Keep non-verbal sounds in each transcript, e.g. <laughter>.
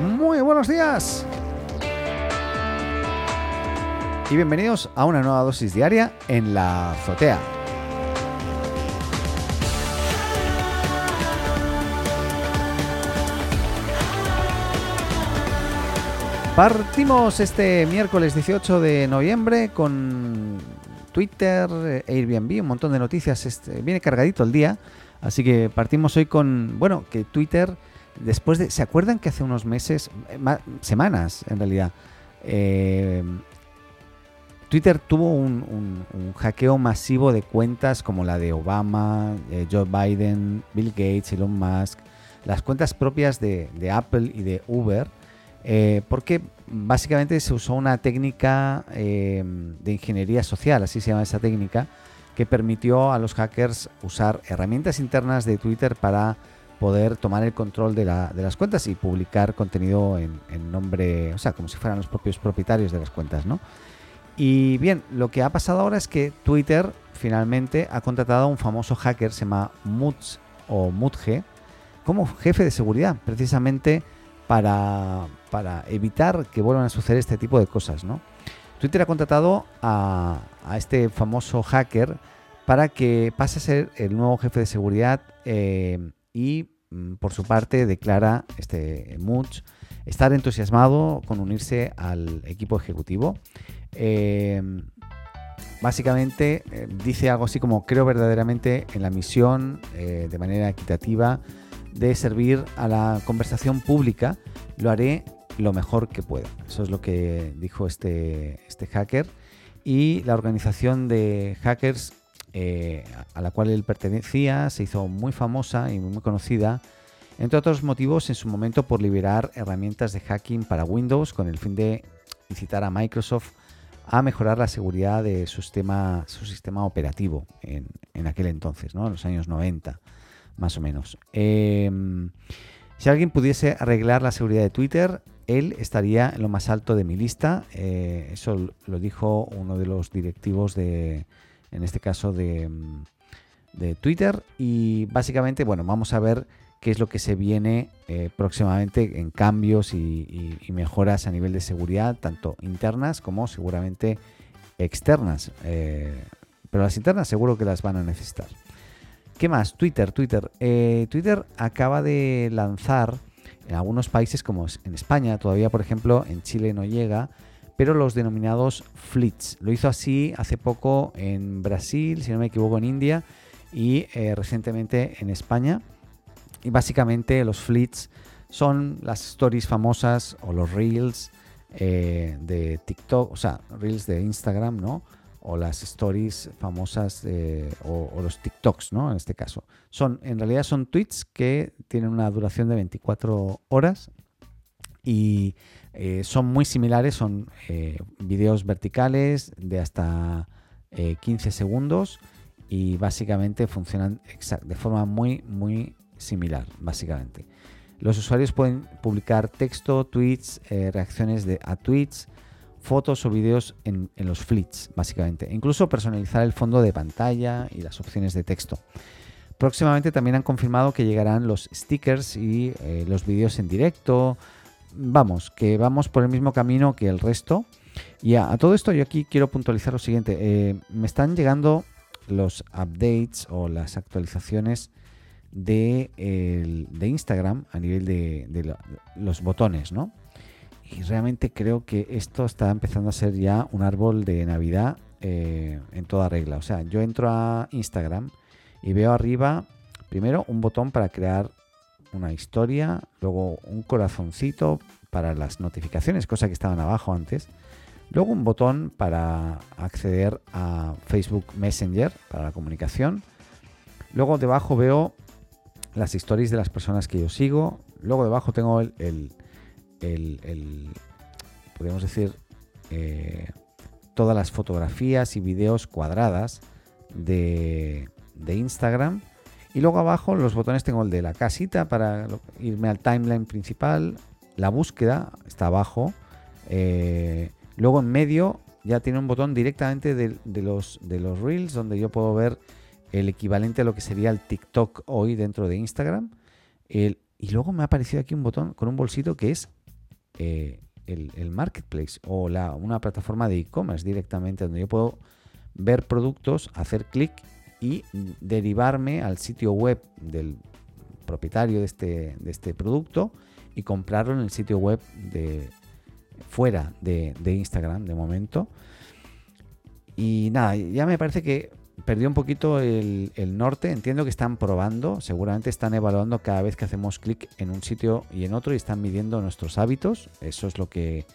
Muy buenos días. Y bienvenidos a una nueva dosis diaria en la azotea. Partimos este miércoles 18 de noviembre con Twitter, Airbnb, un montón de noticias. Este, viene cargadito el día. Así que partimos hoy con, bueno, que Twitter después de, ¿se acuerdan que hace unos meses, eh, semanas en realidad, eh, Twitter tuvo un, hackeo masivo de cuentas como la de Obama, eh, Joe Biden, Bill Gates, Elon Musk, las cuentas propias de, Apple y de Uber, porque básicamente se usó una técnica de ingeniería social, así se llama esa técnica, que permitió a los hackers usar herramientas internas de Twitter para poder tomar el control de, las cuentas y publicar contenido en, nombre, o sea, como si fueran los propios propietarios de las cuentas, ¿no? Y bien, lo que ha pasado ahora es que Twitter finalmente ha contratado a un famoso hacker, se llama Mutz o Mutge, como jefe de seguridad, precisamente para, para evitar que vuelvan a suceder este tipo de cosas, ¿no? Twitter ha contratado a, este famoso hacker para que pase a ser el nuevo jefe de seguridad eh, y mm, por su parte declara este Much estar entusiasmado con unirse al equipo ejecutivo. Em, básicamente eh, dice algo así como creo verdaderamente en la misión eh, de manera equitativa de servir a la conversación pública. Lo haré lo mejor que pueda. Eso es lo que dijo este, este hacker. Y la organización de hackers eh, a la cual él pertenecía, se hizo muy famosa y muy conocida, entre otros motivos en su momento por liberar herramientas de hacking para Windows con el fin de incitar a Microsoft a mejorar la seguridad de su sistema, su sistema operativo en, aquel entonces, ¿no? en los años 90, más o menos. Em, si alguien pudiese arreglar la seguridad de Twitter, él estaría en lo más alto de mi lista. Eh, eso lo dijo uno de los directivos de, en este caso mm, de, Twitter. Y básicamente, bueno, vamos a ver qué es lo que se viene eh, próximamente en cambios y, mejoras a nivel de seguridad, tanto internas como seguramente externas. Eh, pero las internas seguro que las van a necesitar. ¿Qué más? Twitter, Twitter. Eh, Twitter acaba de lanzar en algunos países como en España, todavía por ejemplo en Chile no llega, pero los denominados fleets. Lo hizo así hace poco en Brasil, si no me equivoco, en India y eh, recientemente en España. Y básicamente los fleets son las stories famosas o los reels eh, de TikTok, o sea, reels de Instagram, ¿no? O las stories famosas o, los TikToks, ¿no? En este caso. Son, en realidad son tweets que tienen una duración de 24 horas y eh, son muy similares, son eh, videos verticales de hasta 15 eh, segundos y básicamente funcionan de forma muy, muy similar, básicamente. Los usuarios pueden publicar texto, tweets, reacciones de, a tweets, fotos o videos en, los fleets, básicamente. incluso personalizar el fondo de pantalla y las opciones de texto. Próximamente también han confirmado que llegarán los stickers y los vídeos en directo, vamos, que vamos por el mismo camino que el resto. Y a, todo esto yo aquí quiero puntualizar lo siguiente. Eh, me están llegando los updates o las actualizaciones de, Instagram a nivel de, los botones, ¿no? Y realmente creo que esto está empezando a ser ya un árbol de Navidad eh, en toda regla. O sea, yo entro a Instagram y veo arriba primero un botón para crear una historia, luego un corazoncito para las notificaciones, cosa que estaban abajo antes, luego un botón para acceder a Facebook Messenger para la comunicación, luego debajo veo las historias de las personas que yo sigo, luego debajo tengo el, el, podríamos decir, eh, todas las fotografías y videos cuadradas de, de Instagram y luego abajo los botones tengo el de la casita para irme al timeline principal. La búsqueda está abajo. Eh, luego en medio ya tiene un botón directamente de, los, de los reels donde yo puedo ver el equivalente a lo que sería el TikTok hoy dentro de Instagram. y luego me ha aparecido aquí un botón con un bolsito que es eh, el, marketplace o la, una plataforma de e-commerce directamente donde yo puedo ver productos, hacer clic y derivarme al sitio web del propietario de este, de este producto y comprarlo en el sitio web de fuera de, Instagram de momento. Y nada, ya me parece que perdió un poquito el, norte. Entiendo que están probando, seguramente están evaluando cada vez que hacemos clic en un sitio y en otro y están midiendo nuestros hábitos. Eso es lo que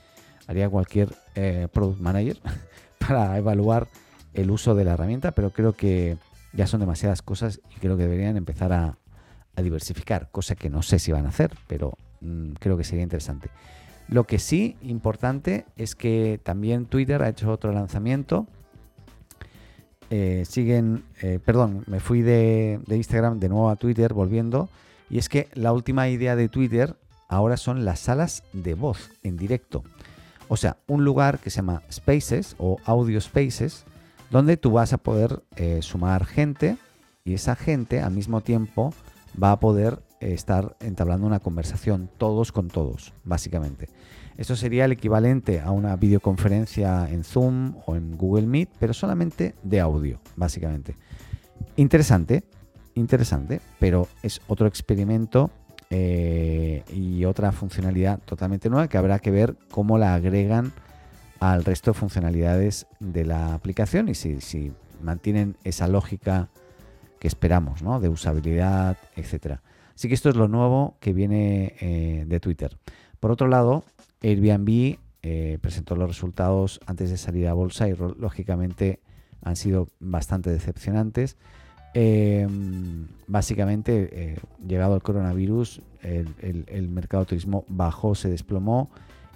haría cualquier eh, product manager <laughs> para evaluar el uso de la herramienta, pero creo que ya son demasiadas cosas y creo que deberían empezar a, diversificar, cosa que no sé si van a hacer, pero mm, creo que sería interesante. Lo que sí importante es que también Twitter ha hecho otro lanzamiento eh, siguen, eh, perdón, me fui de, Instagram de nuevo a Twitter volviendo, y es que la última idea de Twitter ahora son las salas de voz en directo. O sea, un lugar que se llama Spaces o Audio Spaces, donde tú vas a poder eh, sumar gente y esa gente al mismo tiempo va a poder estar entablando una conversación todos con todos, básicamente. Esto sería el equivalente a una videoconferencia en Zoom o en Google Meet, pero solamente de audio, básicamente. Interesante, interesante, pero es otro experimento eh, y otra funcionalidad totalmente nueva que habrá que ver cómo la agregan al resto de funcionalidades de la aplicación y si, mantienen esa lógica que esperamos, ¿no? De usabilidad, etcétera. Así que esto es lo nuevo que viene eh, de Twitter. Por otro lado, Airbnb eh, presentó los resultados antes de salir a bolsa y lógicamente han sido bastante decepcionantes. Em, básicamente, eh, llegado el coronavirus, el, mercado de turismo bajó, se desplomó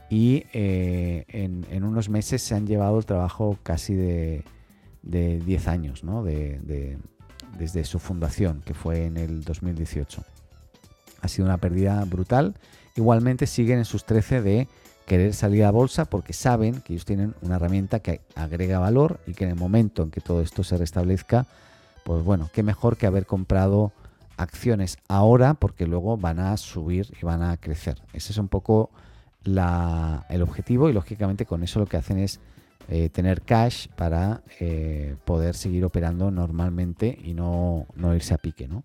y eh, en, unos meses se han llevado el trabajo casi de, 10 años, desde su fundación, que fue en el 2018. Ha sido una pérdida brutal igualmente siguen en sus 13 de querer salir a bolsa porque saben que ellos tienen una herramienta que agrega valor y que en el momento en que todo esto se restablezca, pues bueno, qué mejor que haber comprado acciones ahora porque luego van a subir y van a crecer. Ese es un poco el objetivo y lógicamente con eso lo que hacen es eh, tener cash para eh, poder seguir operando normalmente y no, irse a pique. ¿no?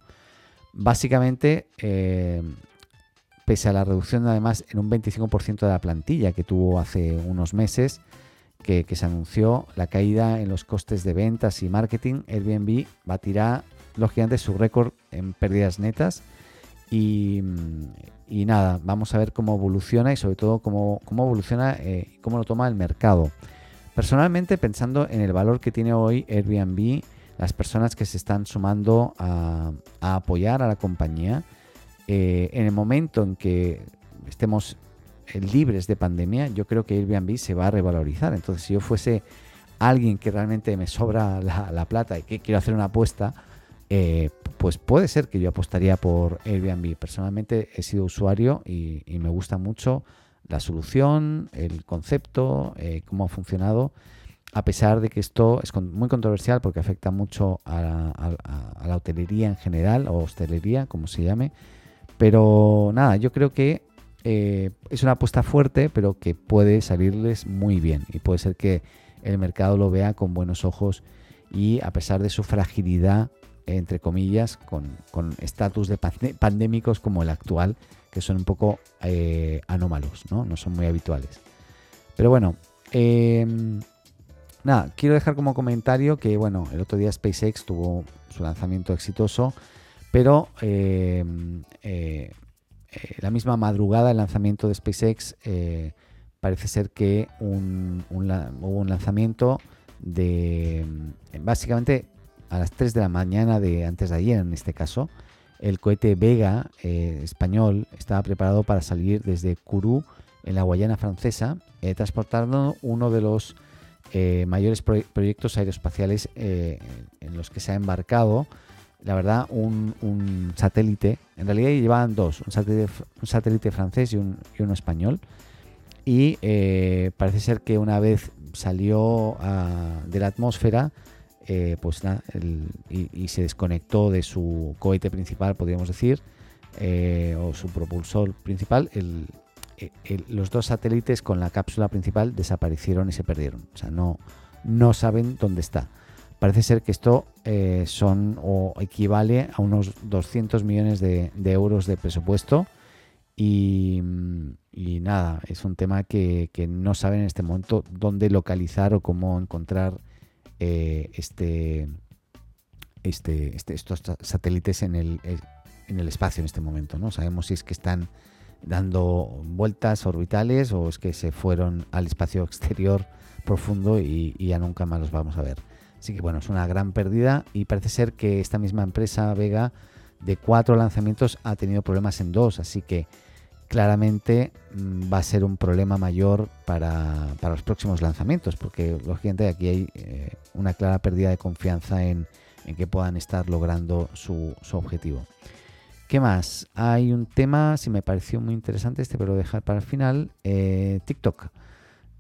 Básicamente eh, pese a la reducción además en un 25% de la plantilla que tuvo hace unos meses, que, se anunció la caída en los costes de ventas y marketing, Airbnb batirá lógicamente su récord en pérdidas netas y, nada, vamos a ver cómo evoluciona y sobre todo cómo, cómo evoluciona y eh, cómo lo toma el mercado. Personalmente, pensando en el valor que tiene hoy Airbnb, las personas que se están sumando a apoyar a la compañía, eh, en el momento en que estemos eh, libres de pandemia, yo creo que Airbnb se va a revalorizar. Entonces, si yo fuese alguien que realmente me sobra la, plata y que quiero hacer una apuesta, eh, pues puede ser que yo apostaría por Airbnb. Personalmente he sido usuario y, me gusta mucho la solución, el concepto, cómo ha funcionado, a pesar de que esto es muy controversial porque afecta mucho a, la hotelería en general o hostelería, como se llame. Pero nada, yo creo que eh, es una apuesta fuerte, pero que puede salirles muy bien y puede ser que el mercado lo vea con buenos ojos y a pesar de su fragilidad, entre comillas, con estatus de pandémicos como el actual, que son un poco eh, anómalos, ¿no? no son muy habituales. Pero bueno, em, nada, quiero dejar como comentario que, bueno, el otro día SpaceX tuvo su lanzamiento exitoso pero eh, eh, eh, la misma madrugada del lanzamiento de SpaceX parece ser que hubo un lanzamiento de básicamente a las 3 de la mañana de antes de ayer en este caso el cohete Vega español estaba preparado para salir desde Kourou en la Guayana francesa transportando uno de los mayores proyectos aeroespaciales en los que se ha embarcado la verdad, un, satélite, en realidad llevaban dos, un satélite, francés y, un, uno español. Y eh, parece ser que una vez salió de la atmósfera, eh, pues nada, y, se desconectó de su cohete principal, podríamos decir, eh, o su propulsor principal. Los dos satélites con la cápsula principal desaparecieron y se perdieron. O sea, no, no saben dónde está. Parece ser que esto eh, son o equivale a unos 200 millones de, euros de presupuesto. Y, nada, es un tema que, no saben en este momento dónde localizar o cómo encontrar eh, este, este, este, estos satélites en el, eh, en el espacio en este momento. No sabemos si es que están dando vueltas orbitales o es que se fueron al espacio exterior profundo y, ya nunca más los vamos a ver. Así que bueno, es una gran pérdida y parece ser que esta misma empresa Vega de cuatro lanzamientos ha tenido problemas en dos, así que claramente mm, va a ser un problema mayor para, los próximos lanzamientos, porque lógicamente aquí hay eh, una clara pérdida de confianza en, que puedan estar logrando su, objetivo. ¿Qué más? Hay un tema, si me pareció muy interesante este, pero lo dejar para el final, eh, TikTok.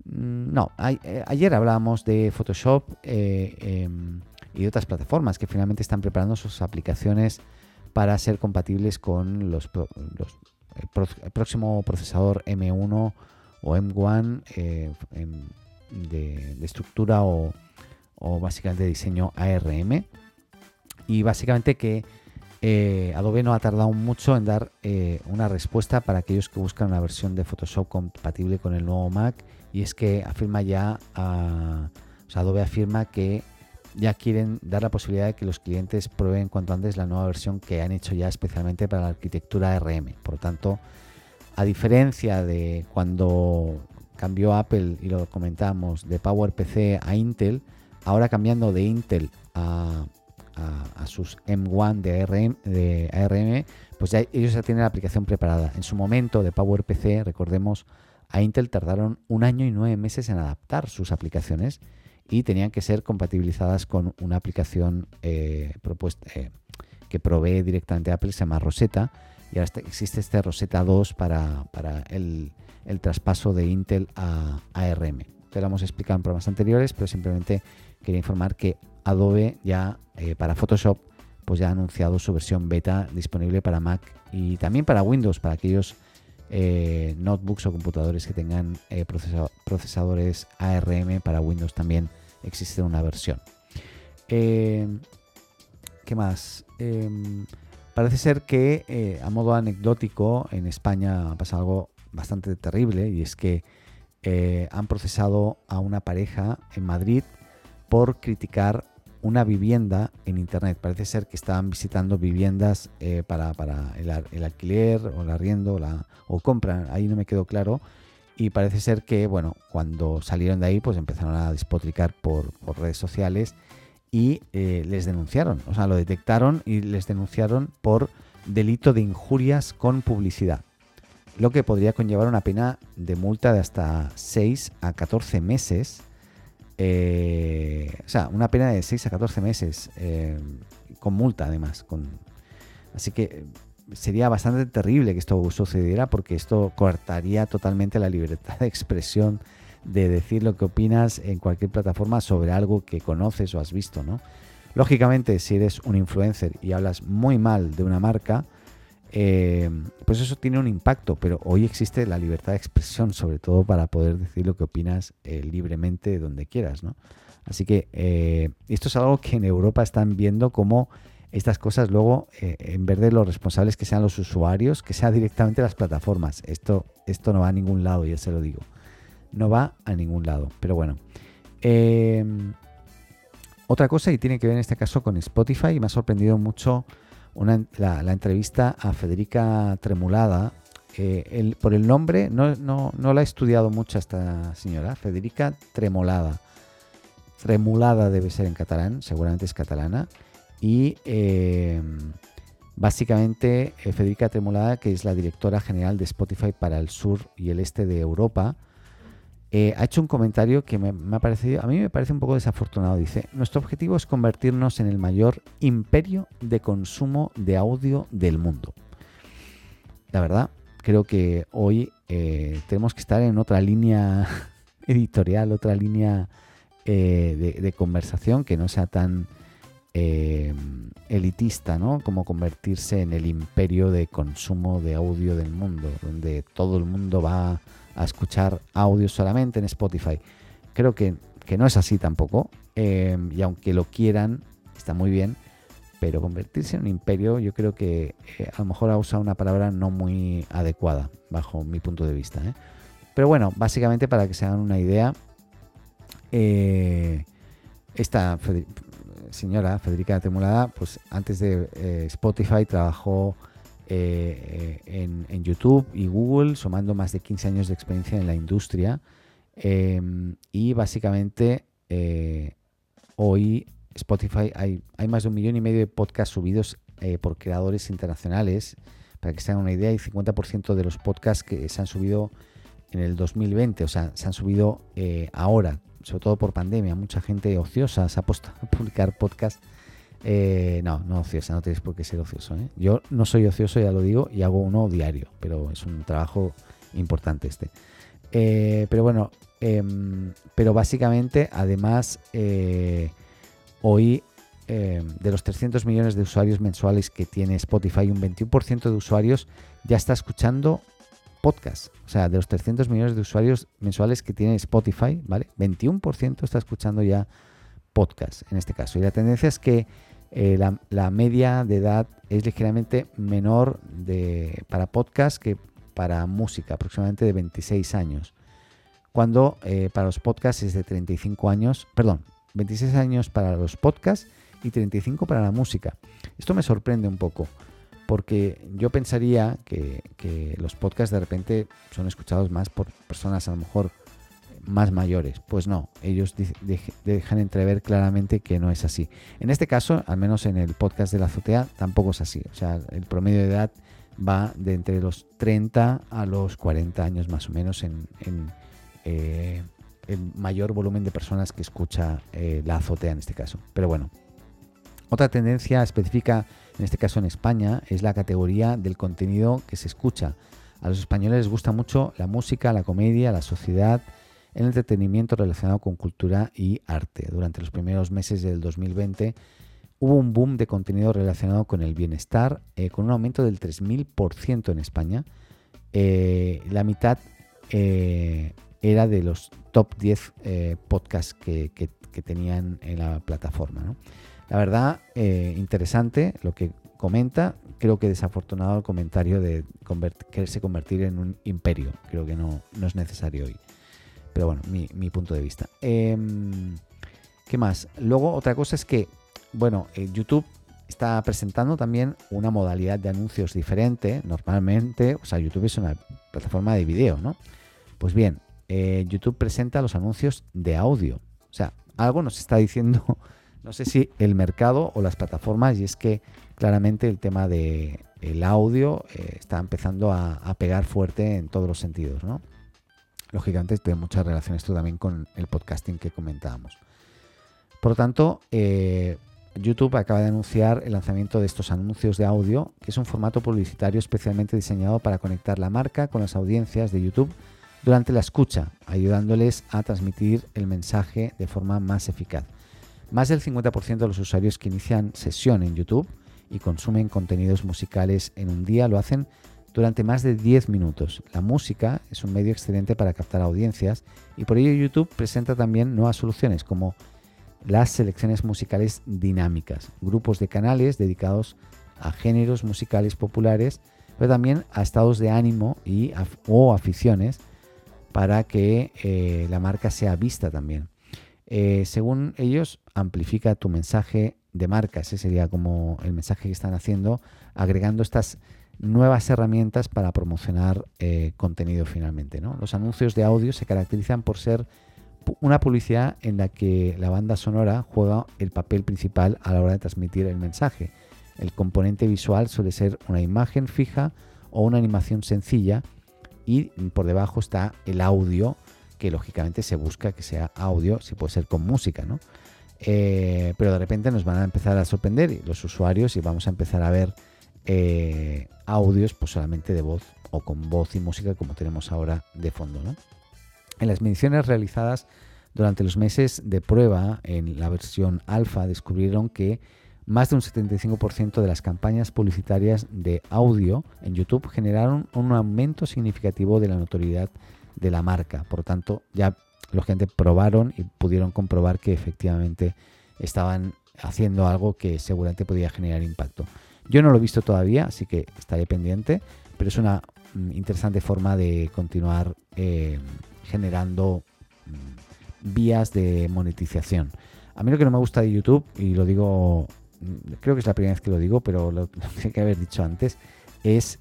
Mm, no, eh, ayer hablábamos de Photoshop eh, em, y otras plataformas que finalmente están preparando sus aplicaciones para ser compatibles con los, el, próximo procesador M1 o M1 eh, de, estructura o, o, básicamente de diseño ARM. Y básicamente que Adobe no ha tardado mucho en dar una respuesta para aquellos que buscan una versión de Photoshop compatible con el nuevo Mac y es que afirma ya, o sea, Adobe afirma que ya quieren dar la posibilidad de que los clientes prueben cuanto antes la nueva versión que han hecho ya especialmente para la arquitectura RM. Por lo tanto, a diferencia de cuando cambió Apple, y lo comentamos, de PowerPC a Intel, ahora cambiando de Intel a, sus M1 de ARM, de ARM, pues ya ellos ya tienen la aplicación preparada. En su momento de PowerPC, recordemos, a Intel tardaron un año y nueve meses en adaptar sus aplicaciones y tenían que ser compatibilizadas con una aplicación eh, propuesta, eh, que provee directamente Apple, se llama Rosetta, y ahora existe este Rosetta 2 para, el, traspaso de Intel a ARM. Te lo hemos explicado en programas anteriores, pero simplemente quería informar que Adobe ya eh, para Photoshop pues ya ha anunciado su versión beta disponible para Mac y también para Windows, para aquellos eh, notebooks o computadores que tengan eh, procesadores ARM para Windows también existe una versión. ¿Qué más? Em, parece ser que a modo anecdótico en España ha pasado algo bastante terrible y es que han procesado a una pareja en Madrid por criticar una vivienda en internet. Parece ser que estaban visitando viviendas eh, para, el, alquiler o el arriendo la, o compra, ahí no me quedó claro. Y parece ser que, bueno, cuando salieron de ahí, pues empezaron a despotricar por, redes sociales y eh, les denunciaron. O sea, lo detectaron y les denunciaron por delito de injurias con publicidad. Lo que podría conllevar una pena de multa de hasta 6 a 14 meses eh, o sea, una pena de 6 a 14 meses, eh, con multa además. Así que eh, sería bastante terrible que esto sucediera porque esto cortaría totalmente la libertad de expresión de decir lo que opinas en cualquier plataforma sobre algo que conoces o has visto, ¿no? Lógicamente, si eres un influencer y hablas muy mal de una marca, eh, pues eso tiene un impacto, pero hoy existe la libertad de expresión, sobre todo para poder decir lo que opinas eh, libremente donde quieras, ¿no? Así que eh, esto es algo que en Europa están viendo como estas cosas luego, en vez de los responsables que sean los usuarios, que sean directamente las plataformas. Esto, esto no va a ningún lado, ya se lo digo. No va a ningún lado. Pero bueno. otra cosa y tiene que ver en este caso con Spotify, me ha sorprendido mucho la, entrevista a Federica Tremulada. Por el nombre, no, no, no, la he estudiado mucho esta señora, Federica Tremolada. Tremulada debe ser en catalán, seguramente es catalana. Y eh, básicamente eh, Federica Tremolada, que es la directora general de Spotify para el sur y el este de Europa, eh, ha hecho un comentario que me, ha parecido, a mí me parece un poco desafortunado. Dice, nuestro objetivo es convertirnos en el mayor imperio de consumo de audio del mundo. La verdad, creo que hoy eh, tenemos que estar en otra línea <laughs> editorial, otra línea eh, de, conversación que no sea tan elitista, ¿no? Como convertirse en el imperio de consumo de audio del mundo, donde todo el mundo va escuchar audio solamente en Spotify. Creo que, no es así tampoco, y aunque lo quieran, está muy bien, pero convertirse en un imperio yo creo que eh, a lo mejor ha usado una palabra no muy adecuada bajo mi punto de vista. ¿eh? Pero bueno, básicamente para que se hagan una idea, eh, esta señora Federica Temulada, pues antes de Spotify trabajó en, en, YouTube y Google, sumando más de 15 años de experiencia en la industria. y básicamente hoy Spotify hay, hay más de un millón y medio de podcasts subidos eh, por creadores internacionales. Para que se hagan una idea, hay 50% de los podcasts que se han subido en el 2020, o sea, se han subido eh, ahora, sobre todo por pandemia. Mucha gente ociosa se ha puesto a <laughs> publicar podcasts. Eh, no, no ociosa, no tienes por qué ser ocioso. Yo no soy ocioso, ya lo digo, y hago uno diario, pero es un trabajo importante este. pero bueno, em, pero básicamente, además, Hoy, eh, de los 300 millones de usuarios mensuales que tiene Spotify, un 21% de usuarios ya está escuchando podcast. O sea, de los 300 millones de usuarios mensuales que tiene Spotify, ¿vale? 21% está escuchando ya podcast en este caso. Y la tendencia es que eh, la, media de edad es ligeramente menor de, para podcast que para música, aproximadamente de 26 años. Cuando eh, para los podcasts es de 35 años, perdón, 26 años para los podcasts y 35 para la música. Esto me sorprende un poco, porque yo pensaría que, los podcasts de repente son escuchados más por personas a lo mejor más mayores. Pues no, ellos dejan entrever claramente que no es así. En este caso, al menos en el podcast de la azotea, tampoco es así. O sea, el promedio de edad va de entre los 30 a los 40 años más o menos en, eh, el mayor volumen de personas que escucha eh, la azotea en este caso. Pero bueno, otra tendencia específica, en este caso en España, es la categoría del contenido que se escucha. A los españoles les gusta mucho la música, la comedia, la sociedad, el entretenimiento relacionado con cultura y arte. Durante los primeros meses del 2020 hubo un boom de contenido relacionado con el bienestar, eh, con un aumento del 3.000% en España. Eh, la mitad era de los top 10 eh, podcasts que, tenían en la plataforma. La verdad, eh, interesante lo que comenta. Creo que desafortunado el comentario de quererse convertir en un imperio. Creo que no es necesario hoy. Pero bueno, mi, punto de vista. Em, ¿Qué más? Luego, otra cosa es que, bueno, eh, YouTube está presentando también una modalidad de anuncios diferente. Normalmente, o sea, YouTube es una plataforma de video, ¿no? Pues bien, eh, YouTube presenta los anuncios de audio. O sea, algo nos está diciendo, <laughs> no sé si el mercado o las plataformas, y es que claramente el tema del el audio eh, está empezando a, pegar fuerte en todos los sentidos, ¿no? Lógicamente tiene mucha relación esto también con el podcasting que comentábamos. Por lo tanto, eh, YouTube acaba de anunciar el lanzamiento de estos anuncios de audio, que es un formato publicitario especialmente diseñado para conectar la marca con las audiencias de YouTube durante la escucha, ayudándoles a transmitir el mensaje de forma más eficaz. Más del 50% de los usuarios que inician sesión en YouTube y consumen contenidos musicales en un día lo hacen durante más de 10 minutos. La música es un medio excelente para captar audiencias y por ello YouTube presenta también nuevas soluciones como las selecciones musicales dinámicas, grupos de canales dedicados a géneros musicales populares, pero también a estados de ánimo y o aficiones para que eh, la marca sea vista también. Eh, según ellos, amplifica tu mensaje de marca. Ese sería como el mensaje que están haciendo, agregando estas nuevas herramientas para promocionar eh, contenido finalmente. Los anuncios de audio se caracterizan por ser una publicidad en la que la banda sonora juega el papel principal a la hora de transmitir el mensaje. El componente visual suele ser una imagen fija o una animación sencilla y por debajo está el audio, que lógicamente se busca que sea audio, si puede ser con música, ¿no? Eh, pero de repente nos van a empezar a sorprender los usuarios y vamos a empezar a ver eh, audios pues solamente de voz o con voz y música como tenemos ahora de fondo, ¿no? En las mediciones realizadas Durante los meses de prueba en la versión alfa descubrieron que más de un 75% de las campañas publicitarias de audio en YouTube generaron un aumento significativo de la notoriedad de la marca. Por lo tanto, ya los gente probaron y pudieron comprobar que efectivamente estaban haciendo algo que seguramente podía generar impacto. Yo no lo he visto todavía, así que estaré pendiente, pero es una mm, interesante forma de continuar eh, generando mm, vías de monetización. A mí lo que no me gusta de YouTube, y lo digo, mm, creo que es la primera vez que lo digo, pero lo, <laughs> tengo que haber dicho antes, es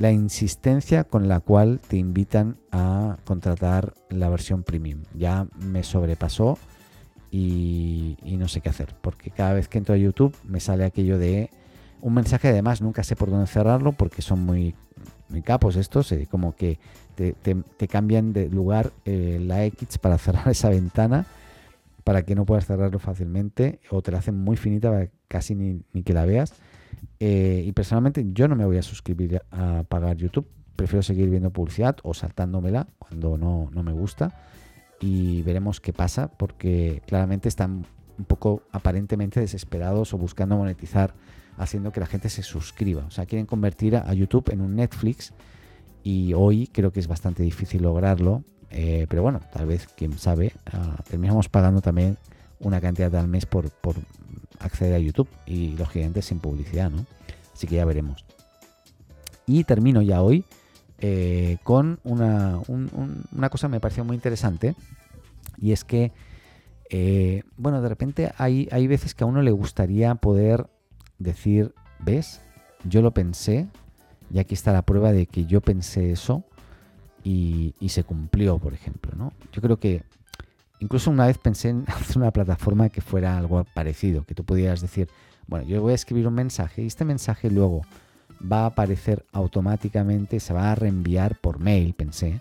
la insistencia con la cual te invitan a contratar la versión premium. Ya me sobrepasó y, no sé qué hacer, porque cada vez que entro a YouTube me sale aquello de un mensaje, además nunca sé por dónde cerrarlo porque son muy, muy capos estos, eh, como que te, cambian de lugar eh, la X para <laughs> cerrar esa ventana para que no puedas cerrarlo fácilmente o te la hacen muy finita para casi ni, ni que la veas eh, y personalmente yo no me voy a suscribir a pagar YouTube. Prefiero seguir viendo publicidad o saltándomela cuando no, no me gusta. Y veremos qué pasa porque claramente están un poco aparentemente desesperados o buscando monetizar haciendo que la gente se suscriba. O sea, quieren convertir a YouTube en un Netflix y hoy creo que es bastante difícil lograrlo. Eh, pero bueno, tal vez, quién sabe, uh, terminamos pagando también una cantidad al mes por, acceder a YouTube y lógicamente sin publicidad, ¿no? Así que ya veremos. Y termino ya hoy eh, con una, una, cosa que me pareció muy interesante y es que, eh, bueno, de repente hay, hay veces que a uno le gustaría poder decir, ¿ves? Yo lo pensé y aquí está la prueba de que yo pensé eso y, se cumplió, por ejemplo, ¿no? Yo creo que Incluso una vez pensé en <laughs> hacer una plataforma que fuera algo parecido, que tú pudieras decir, bueno, yo voy a escribir un mensaje y este mensaje luego va a aparecer automáticamente, se va a reenviar por mail, pensé,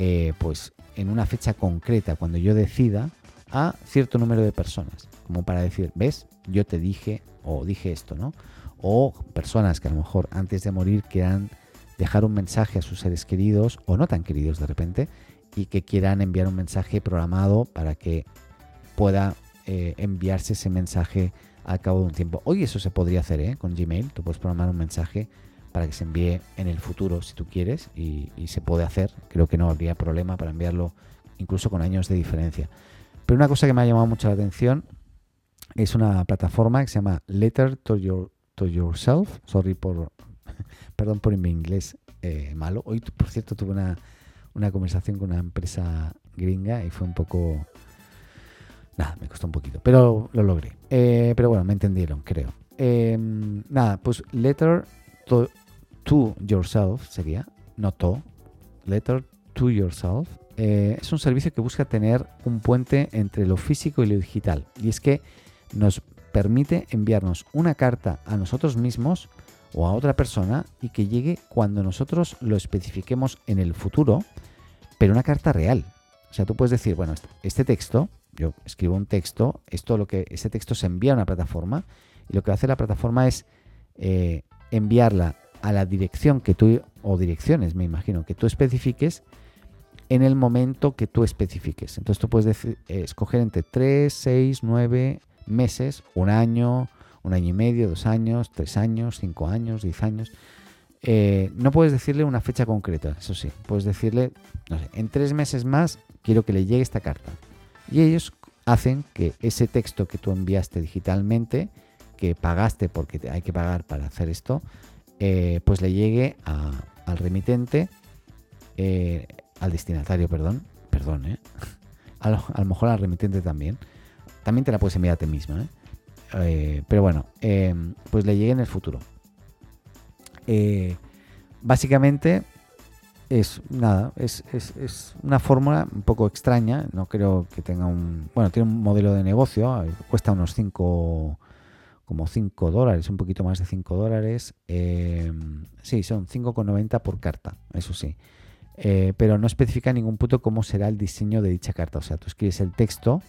eh, pues en una fecha concreta, cuando yo decida, a cierto número de personas, como para decir, ves, yo te dije o dije esto, ¿no? O personas que a lo mejor antes de morir quieran dejar un mensaje a sus seres queridos o no tan queridos de repente y que quieran enviar un mensaje programado para que pueda eh, enviarse ese mensaje al cabo de un tiempo. Hoy eso se podría hacer ¿eh? con Gmail. Tú puedes programar un mensaje para que se envíe en el futuro si tú quieres y, se puede hacer. Creo que no habría problema para enviarlo incluso con años de diferencia. Pero una cosa que me ha llamado mucho la atención es una plataforma que se llama Letter to, your, to Yourself. Sorry por, <laughs> perdón por mi inglés eh, malo. Hoy, por cierto, tuve una una conversación con una empresa gringa y fue un poco... Nada, me costó un poquito, pero lo logré. Eh, pero bueno, me entendieron, creo. Em, nada, pues letter to, yourself sería, no to, letter to yourself. Eh, es un servicio que busca tener un puente entre lo físico y lo digital. Y es que nos permite enviarnos una carta a nosotros mismos o a otra persona y que llegue cuando nosotros lo especifiquemos en el futuro, pero una carta real. O sea, tú puedes decir, bueno, este, este texto, yo escribo un texto, esto lo que ese texto se envía a una plataforma y lo que hace la plataforma es eh, enviarla a la dirección que tú o direcciones, me imagino, que tú especifiques en el momento que tú especifiques. Entonces tú puedes eh, escoger entre 3, 6, 9 meses, un año, un año y medio, dos años, tres años, cinco años, diez años. Eh, no puedes decirle una fecha concreta, eso sí. Puedes decirle, no sé, en tres meses más quiero que le llegue esta carta. Y ellos hacen que ese texto que tú enviaste digitalmente, que pagaste porque hay que pagar para hacer esto, eh, pues le llegue al remitente, al destinatario, perdón, perdón, ¿eh? <laughs> a, lo, a, lo, mejor al remitente también. También te la puedes enviar a ti mismo, ¿eh? Eh, pero bueno, em, pues le llegue en el futuro. Eh, básicamente es nada, es, una fórmula un poco extraña. No creo que tenga un. Bueno, tiene un modelo de negocio, cuesta unos 5 como 5 dólares, un poquito más de 5 dólares. Em, sí, son 5,90 por carta, eso sí. Eh, pero no especifica en ningún punto cómo será el diseño de dicha carta. O sea, tú escribes el texto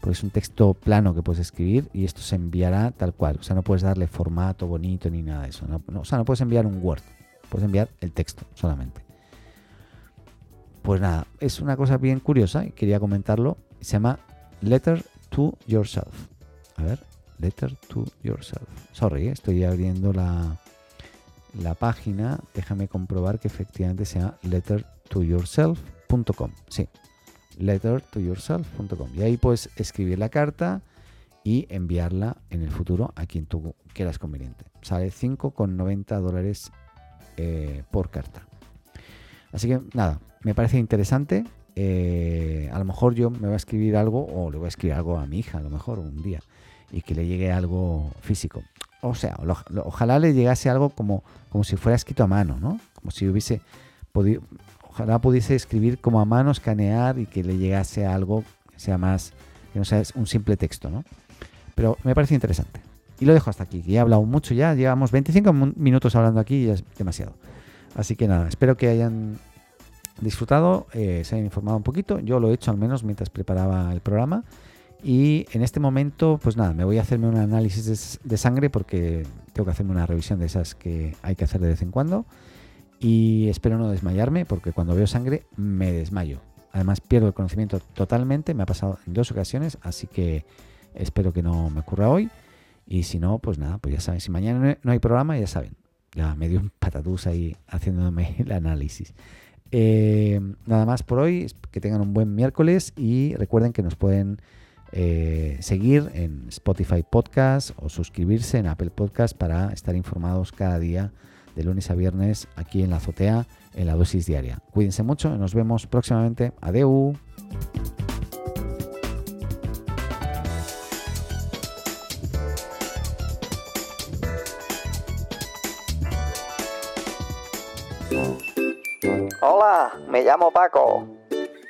porque es un texto plano que puedes escribir y esto se enviará tal cual. O sea, no puedes darle formato bonito ni nada de eso. o sea, no puedes enviar un Word, puedes enviar el texto solamente. pues nada, es una cosa bien curiosa y quería comentarlo. Se llama Letter to Yourself. A ver, Letter to Yourself. Sorry, eh, estoy abriendo la, la página. Déjame comprobar que efectivamente sea lettertoyourself.com. Sí, lettertoyourself.com. Y ahí puedes escribir la carta y enviarla en el futuro a quien tú quieras conveniente. Sale 5,90 dólares eh, por carta. Así que nada, me parece interesante. Eh, a lo mejor yo me voy a escribir algo o le voy a escribir algo a mi hija, a lo mejor un día, y que le llegue algo físico. O sea, ojalá le llegase algo como, como si fuera escrito a mano, ¿no? Como si hubiese podido, ojalá pudiese escribir como a mano, escanear y que le llegase algo que sea más, que no sea un simple texto, ¿no? Pero me parece interesante. Y lo dejo hasta aquí, que he hablado mucho ya, llevamos 25 minutos hablando aquí y es demasiado. Así que nada, espero que hayan disfrutado, eh, se hayan informado un poquito. Yo lo he hecho al menos mientras preparaba el programa. Y en este momento, pues nada, me voy a hacerme un análisis de, sangre porque tengo que hacerme una revisión de esas que hay que hacer de vez en cuando. Y espero no desmayarme porque cuando veo sangre me desmayo. Además pierdo el conocimiento totalmente, me ha pasado en dos ocasiones, así que espero que no me ocurra hoy. Y si no, pues nada, pues ya saben, si mañana no hay programa, ya saben, ya me dio un patatús ahí haciéndome el análisis. Eh, nada más por hoy, que tengan un buen miércoles y recuerden que nos pueden eh, seguir en Spotify Podcast o suscribirse en Apple Podcast para estar informados cada día de lunes a viernes aquí en la azotea en la dosis diaria. Cuídense mucho y nos vemos próximamente. Adeu. Hola, me llamo Paco.